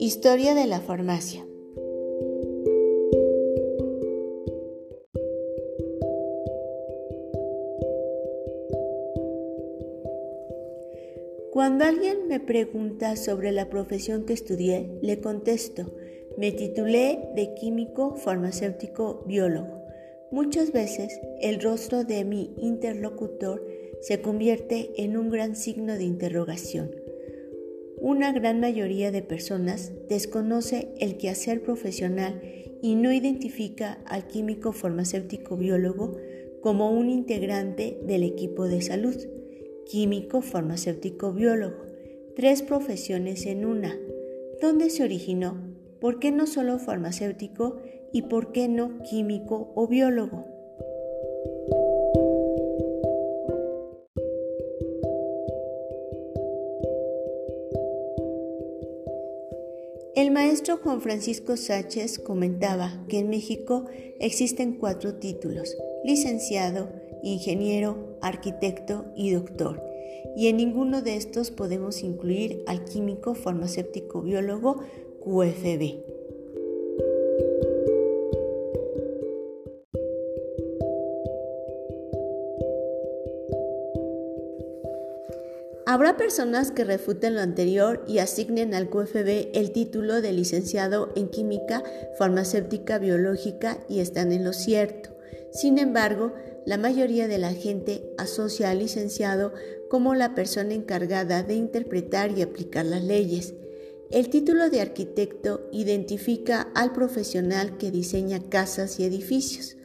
Historia de la farmacia. Cuando alguien me pregunta sobre la profesión que estudié, le contesto, me titulé de químico farmacéutico biólogo. Muchas veces el rostro de mi interlocutor se convierte en un gran signo de interrogación. Una gran mayoría de personas desconoce el quehacer profesional y no identifica al químico farmacéutico biólogo como un integrante del equipo de salud. Químico farmacéutico biólogo. Tres profesiones en una. ¿Dónde se originó? ¿Por qué no solo farmacéutico y por qué no químico o biólogo? El maestro Juan Francisco Sánchez comentaba que en México existen cuatro títulos, licenciado, ingeniero, arquitecto y doctor, y en ninguno de estos podemos incluir al químico farmacéutico biólogo QFB. Habrá personas que refuten lo anterior y asignen al QFB el título de licenciado en química farmacéutica biológica y están en lo cierto. Sin embargo, la mayoría de la gente asocia al licenciado como la persona encargada de interpretar y aplicar las leyes. El título de arquitecto identifica al profesional que diseña casas y edificios.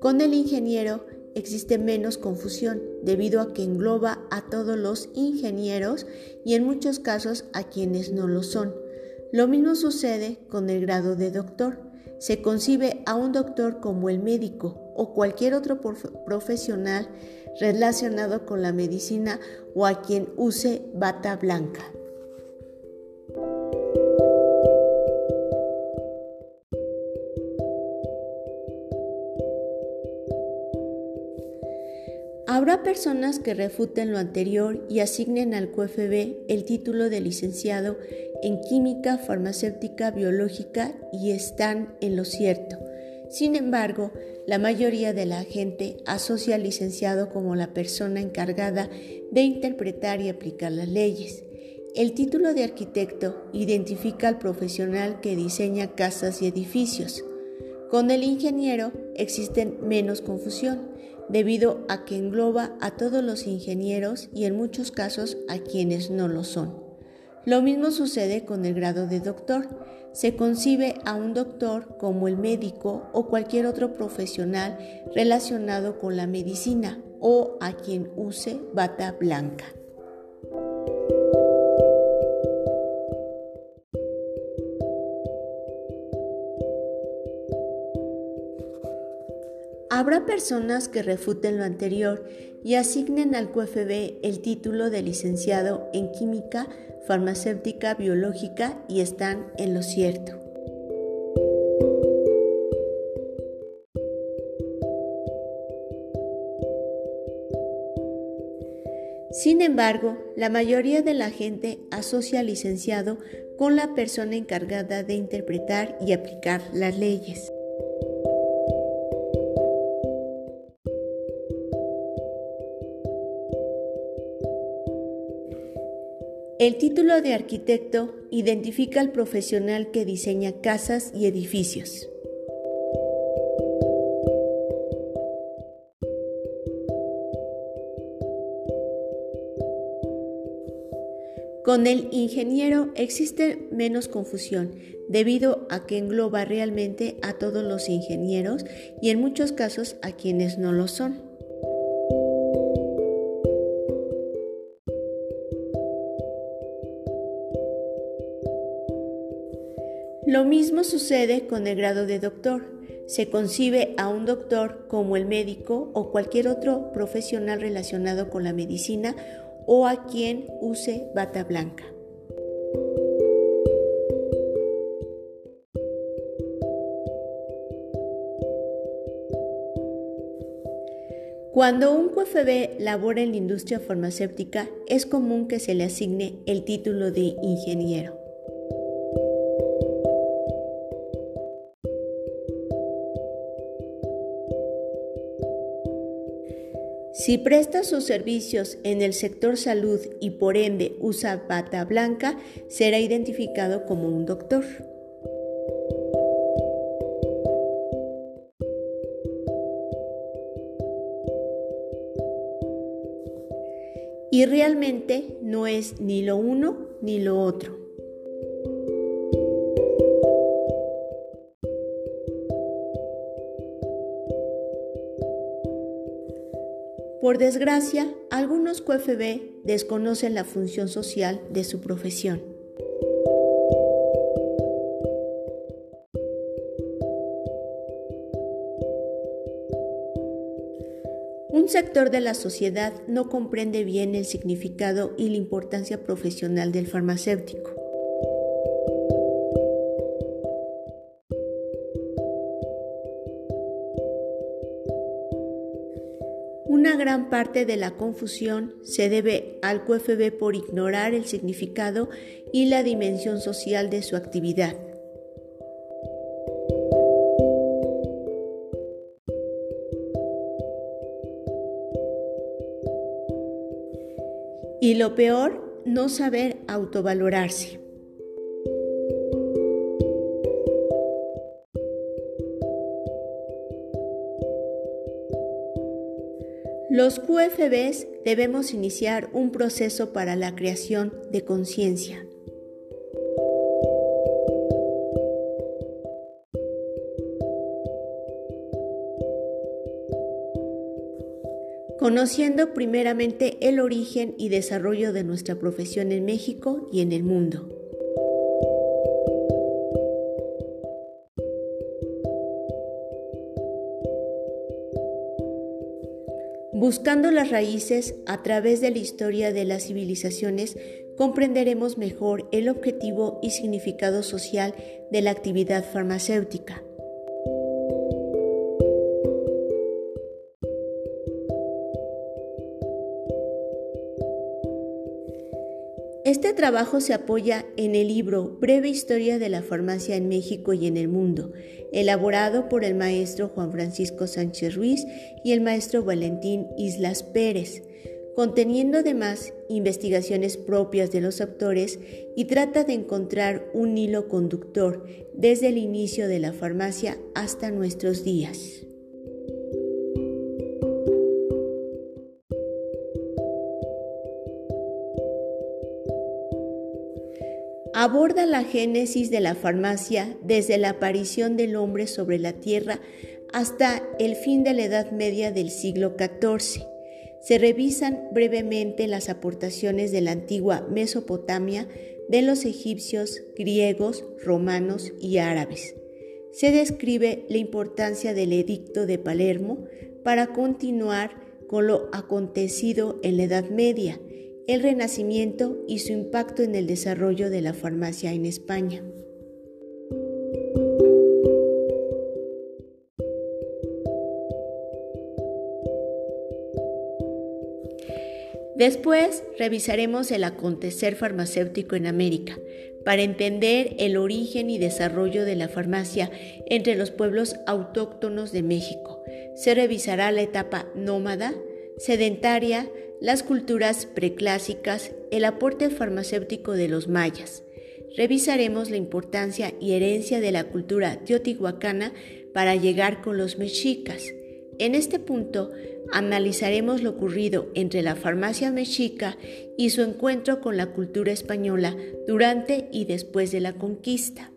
Con el ingeniero existe menos confusión debido a que engloba a todos los ingenieros y en muchos casos a quienes no lo son. Lo mismo sucede con el grado de doctor. Se concibe a un doctor como el médico o cualquier otro profesional relacionado con la medicina o a quien use bata blanca. Habrá personas que refuten lo anterior y asignen al QFB el título de licenciado en química farmacéutica biológica y están en lo cierto. Sin embargo, la mayoría de la gente asocia al licenciado como la persona encargada de interpretar y aplicar las leyes. El título de arquitecto identifica al profesional que diseña casas y edificios. Con el ingeniero existe menos confusión debido a que engloba a todos los ingenieros y en muchos casos a quienes no lo son. Lo mismo sucede con el grado de doctor. Se concibe a un doctor como el médico o cualquier otro profesional relacionado con la medicina o a quien use bata blanca. Habrá personas que refuten lo anterior y asignen al QFB el título de licenciado en química farmacéutica biológica y están en lo cierto. Sin embargo, la mayoría de la gente asocia al licenciado con la persona encargada de interpretar y aplicar las leyes. El título de arquitecto identifica al profesional que diseña casas y edificios. Con el ingeniero existe menos confusión debido a que engloba realmente a todos los ingenieros y en muchos casos a quienes no lo son. Lo mismo sucede con el grado de doctor. Se concibe a un doctor como el médico o cualquier otro profesional relacionado con la medicina o a quien use bata blanca. Cuando un QFB labora en la industria farmacéutica, es común que se le asigne el título de ingeniero. Si presta sus servicios en el sector salud y por ende usa bata blanca, será identificado como un doctor. Y realmente no es ni lo uno ni lo otro. Por desgracia, algunos QFB desconocen la función social de su profesión. Un sector de la sociedad no comprende bien el significado y la importancia profesional del farmacéutico. Parte de la confusión se debe al QFB por ignorar el significado y la dimensión social de su actividad. Y lo peor, no saber autovalorarse. Los QFBs debemos iniciar un proceso para la creación de conciencia. Conociendo primeramente el origen y desarrollo de nuestra profesión en México y en el mundo. Buscando las raíces a través de la historia de las civilizaciones, comprenderemos mejor el objetivo y significado social de la actividad farmacéutica. Trabajo se apoya en el libro Breve Historia de la Farmacia en México y en el Mundo, elaborado por el maestro Juan Francisco Sánchez Ruiz y el maestro Valentín Islas Pérez, conteniendo además investigaciones propias de los autores y trata de encontrar un hilo conductor desde el inicio de la farmacia hasta nuestros días. Aborda la génesis de la farmacia desde la aparición del hombre sobre la tierra hasta el fin de la Edad Media del siglo XIV. Se revisan brevemente las aportaciones de la antigua Mesopotamia de los egipcios, griegos, romanos y árabes. Se describe la importancia del edicto de Palermo para continuar con lo acontecido en la Edad Media el Renacimiento y su impacto en el desarrollo de la farmacia en España. Después revisaremos el acontecer farmacéutico en América para entender el origen y desarrollo de la farmacia entre los pueblos autóctonos de México. Se revisará la etapa nómada, sedentaria, las culturas preclásicas, el aporte farmacéutico de los mayas. Revisaremos la importancia y herencia de la cultura teotihuacana para llegar con los mexicas. En este punto analizaremos lo ocurrido entre la farmacia mexica y su encuentro con la cultura española durante y después de la conquista.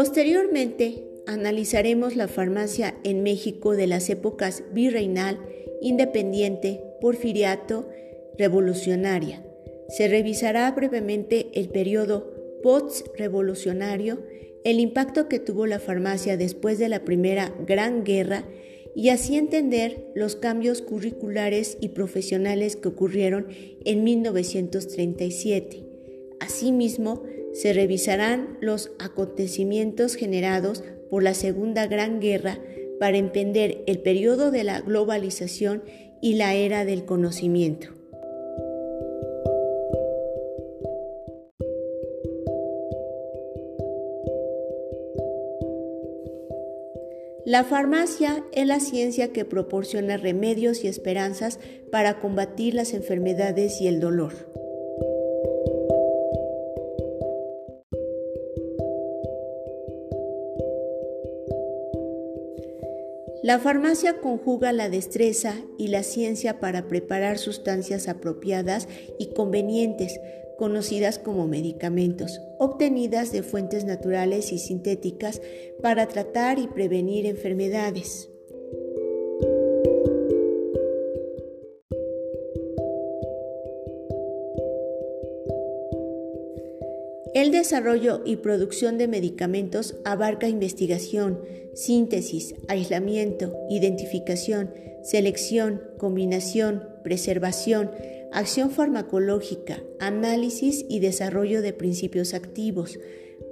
Posteriormente, analizaremos la farmacia en México de las épocas virreinal, independiente, porfiriato, revolucionaria. Se revisará brevemente el periodo post-revolucionario, el impacto que tuvo la farmacia después de la Primera Gran Guerra y así entender los cambios curriculares y profesionales que ocurrieron en 1937. Asimismo, se revisarán los acontecimientos generados por la Segunda Gran Guerra para entender el periodo de la globalización y la era del conocimiento. La farmacia es la ciencia que proporciona remedios y esperanzas para combatir las enfermedades y el dolor. La farmacia conjuga la destreza y la ciencia para preparar sustancias apropiadas y convenientes, conocidas como medicamentos, obtenidas de fuentes naturales y sintéticas para tratar y prevenir enfermedades. El desarrollo y producción de medicamentos abarca investigación, síntesis, aislamiento, identificación, selección, combinación, preservación, acción farmacológica, análisis y desarrollo de principios activos.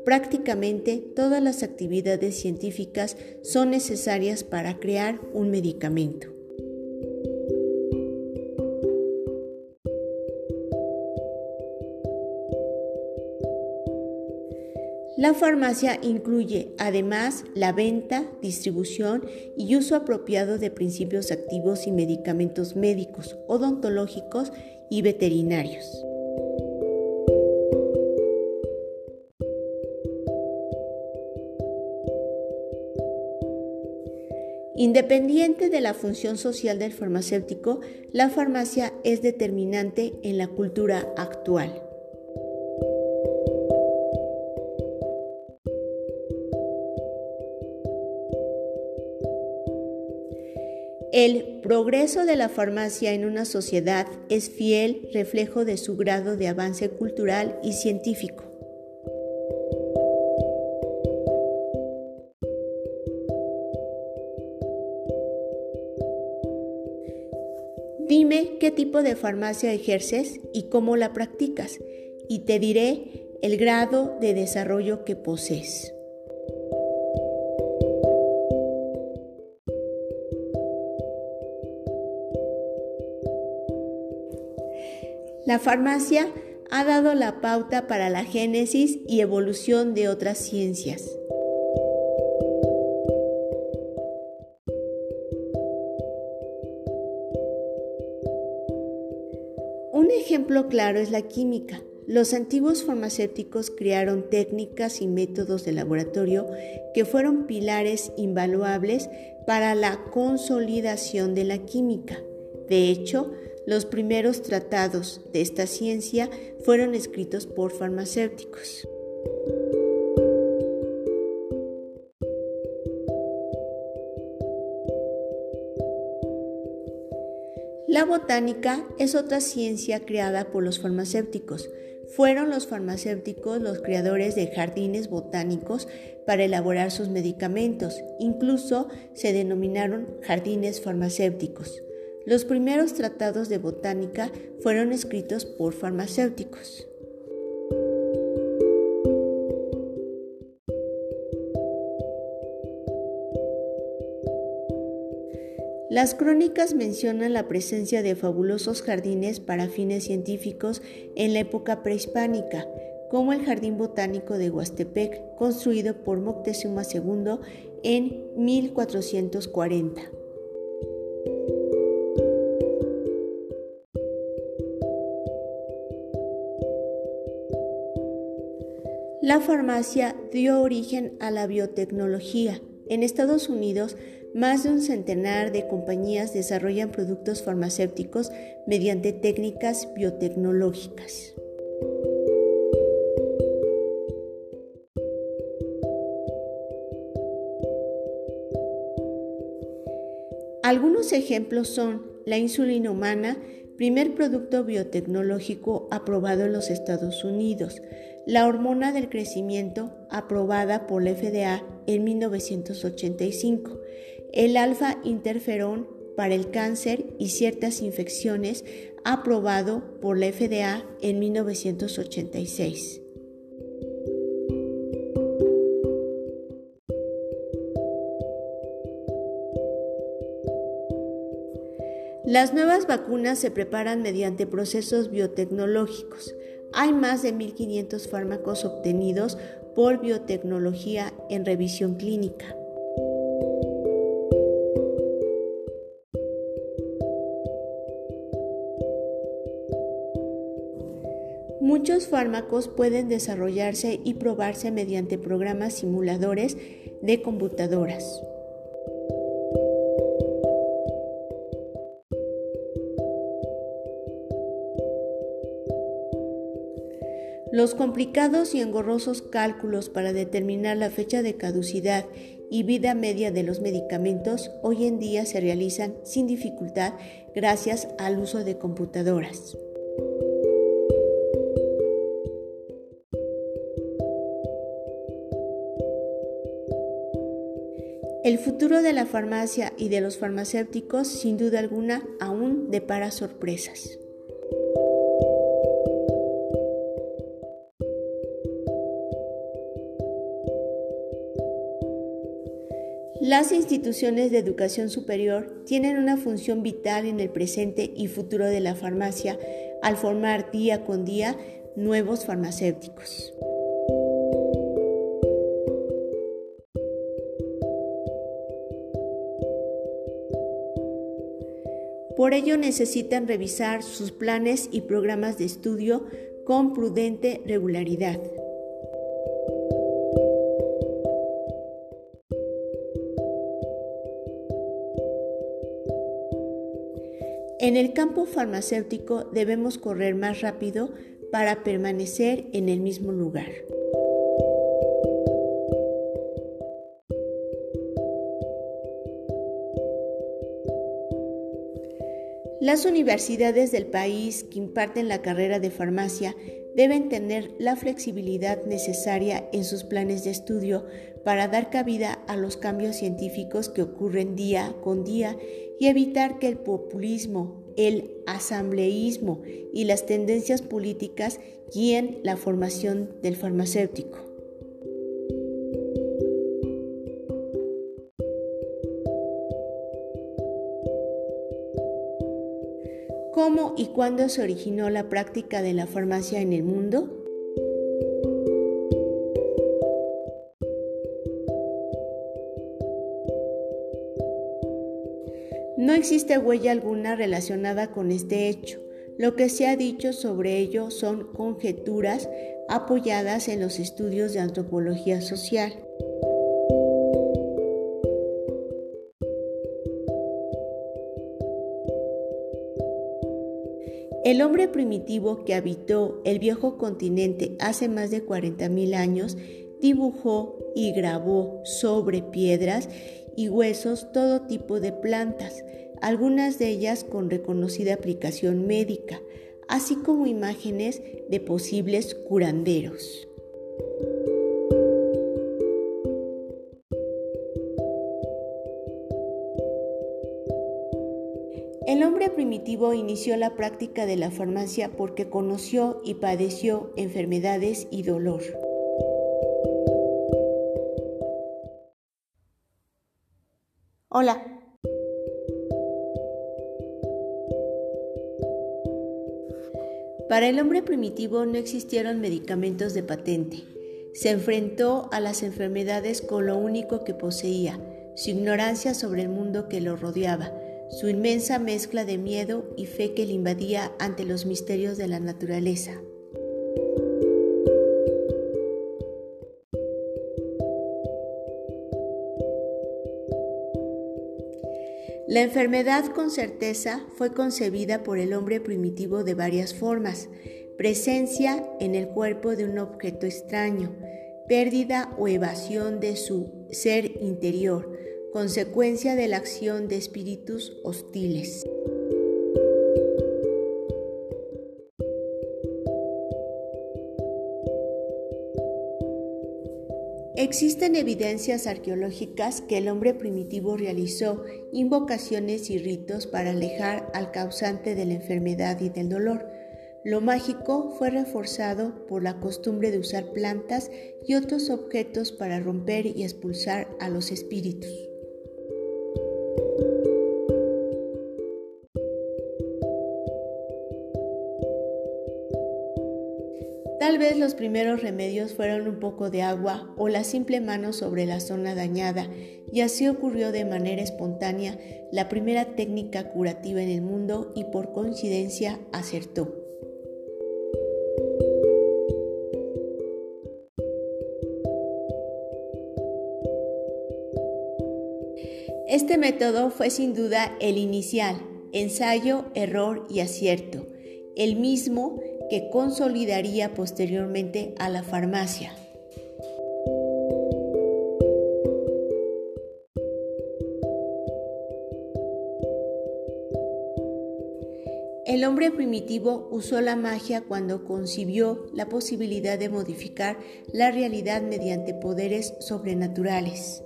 Prácticamente todas las actividades científicas son necesarias para crear un medicamento. La farmacia incluye además la venta, distribución y uso apropiado de principios activos y medicamentos médicos, odontológicos y veterinarios. Independiente de la función social del farmacéutico, la farmacia es determinante en la cultura actual. El progreso de la farmacia en una sociedad es fiel reflejo de su grado de avance cultural y científico. Dime qué tipo de farmacia ejerces y cómo la practicas, y te diré el grado de desarrollo que posees. La farmacia ha dado la pauta para la génesis y evolución de otras ciencias. Un ejemplo claro es la química. Los antiguos farmacéuticos crearon técnicas y métodos de laboratorio que fueron pilares invaluables para la consolidación de la química. De hecho, los primeros tratados de esta ciencia fueron escritos por farmacéuticos. La botánica es otra ciencia creada por los farmacéuticos. Fueron los farmacéuticos los creadores de jardines botánicos para elaborar sus medicamentos. Incluso se denominaron jardines farmacéuticos. Los primeros tratados de botánica fueron escritos por farmacéuticos. Las crónicas mencionan la presencia de fabulosos jardines para fines científicos en la época prehispánica, como el Jardín Botánico de Huastepec, construido por Moctezuma II en 1440. La farmacia dio origen a la biotecnología. En Estados Unidos, más de un centenar de compañías desarrollan productos farmacéuticos mediante técnicas biotecnológicas. Algunos ejemplos son la insulina humana, primer producto biotecnológico aprobado en los Estados Unidos, la hormona del crecimiento aprobada por la FDA en 1985, el alfa interferón para el cáncer y ciertas infecciones aprobado por la FDA en 1986. Las nuevas vacunas se preparan mediante procesos biotecnológicos. Hay más de 1.500 fármacos obtenidos por biotecnología en revisión clínica. Muchos fármacos pueden desarrollarse y probarse mediante programas simuladores de computadoras. Los complicados y engorrosos cálculos para determinar la fecha de caducidad y vida media de los medicamentos hoy en día se realizan sin dificultad gracias al uso de computadoras. El futuro de la farmacia y de los farmacéuticos sin duda alguna aún depara sorpresas. Las instituciones de educación superior tienen una función vital en el presente y futuro de la farmacia al formar día con día nuevos farmacéuticos. Por ello necesitan revisar sus planes y programas de estudio con prudente regularidad. En el campo farmacéutico debemos correr más rápido para permanecer en el mismo lugar. Las universidades del país que imparten la carrera de farmacia deben tener la flexibilidad necesaria en sus planes de estudio para dar cabida a los cambios científicos que ocurren día con día y evitar que el populismo, el asambleísmo y las tendencias políticas guíen la formación del farmacéutico. ¿Cómo y cuándo se originó la práctica de la farmacia en el mundo? No existe huella alguna relacionada con este hecho. Lo que se ha dicho sobre ello son conjeturas apoyadas en los estudios de antropología social. El hombre primitivo que habitó el viejo continente hace más de 40.000 años dibujó y grabó sobre piedras y huesos todo tipo de plantas, algunas de ellas con reconocida aplicación médica, así como imágenes de posibles curanderos. Inició la práctica de la farmacia porque conoció y padeció enfermedades y dolor. Hola. Para el hombre primitivo no existieron medicamentos de patente. Se enfrentó a las enfermedades con lo único que poseía, su ignorancia sobre el mundo que lo rodeaba, su inmensa mezcla de miedo y fe que le invadía ante los misterios de la naturaleza. La enfermedad con certeza fue concebida por el hombre primitivo de varias formas. Presencia en el cuerpo de un objeto extraño, pérdida o evasión de su ser interior, consecuencia de la acción de espíritus hostiles. Existen evidencias arqueológicas que el hombre primitivo realizó invocaciones y ritos para alejar al causante de la enfermedad y del dolor. Lo mágico fue reforzado por la costumbre de usar plantas y otros objetos para romper y expulsar a los espíritus. Tal vez los primeros remedios fueron un poco de agua o la simple mano sobre la zona dañada, y así ocurrió de manera espontánea la primera técnica curativa en el mundo y por coincidencia acertó. Este método fue sin duda el inicial, ensayo, error y acierto, el mismo que consolidaría posteriormente a la farmacia. El hombre primitivo usó la magia cuando concibió la posibilidad de modificar la realidad mediante poderes sobrenaturales.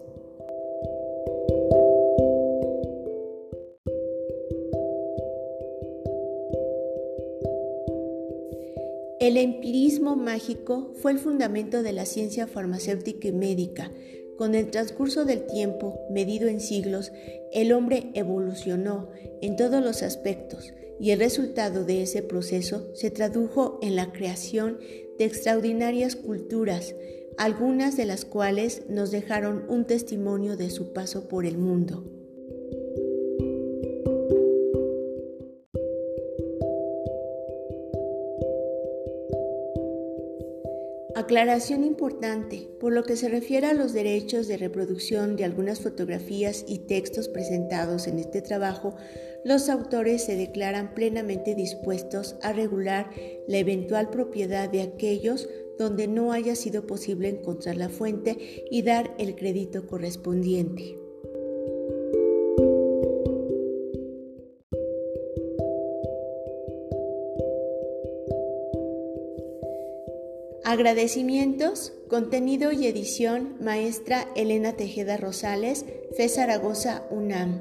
El empirismo mágico fue el fundamento de la ciencia farmacéutica y médica. Con el transcurso del tiempo, medido en siglos, el hombre evolucionó en todos los aspectos y el resultado de ese proceso se tradujo en la creación de extraordinarias culturas, algunas de las cuales nos dejaron un testimonio de su paso por el mundo. Aclaración importante, por lo que se refiere a los derechos de reproducción de algunas fotografías y textos presentados en este trabajo, los autores se declaran plenamente dispuestos a regular la eventual propiedad de aquellos donde no haya sido posible encontrar la fuente y dar el crédito correspondiente. Agradecimientos, contenido y edición, maestra Elena Tejeda Rosales, FE Zaragoza UNAM.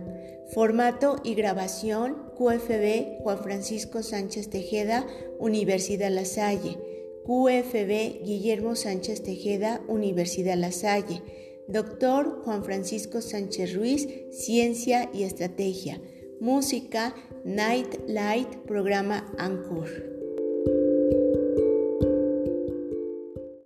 Formato y grabación, QFB Juan Francisco Sánchez Tejeda, Universidad La Salle. QFB Guillermo Sánchez Tejeda, Universidad La Salle. Doctor Juan Francisco Sánchez Ruiz, Ciencia y Estrategia. Música, Night Light, programa Anchor.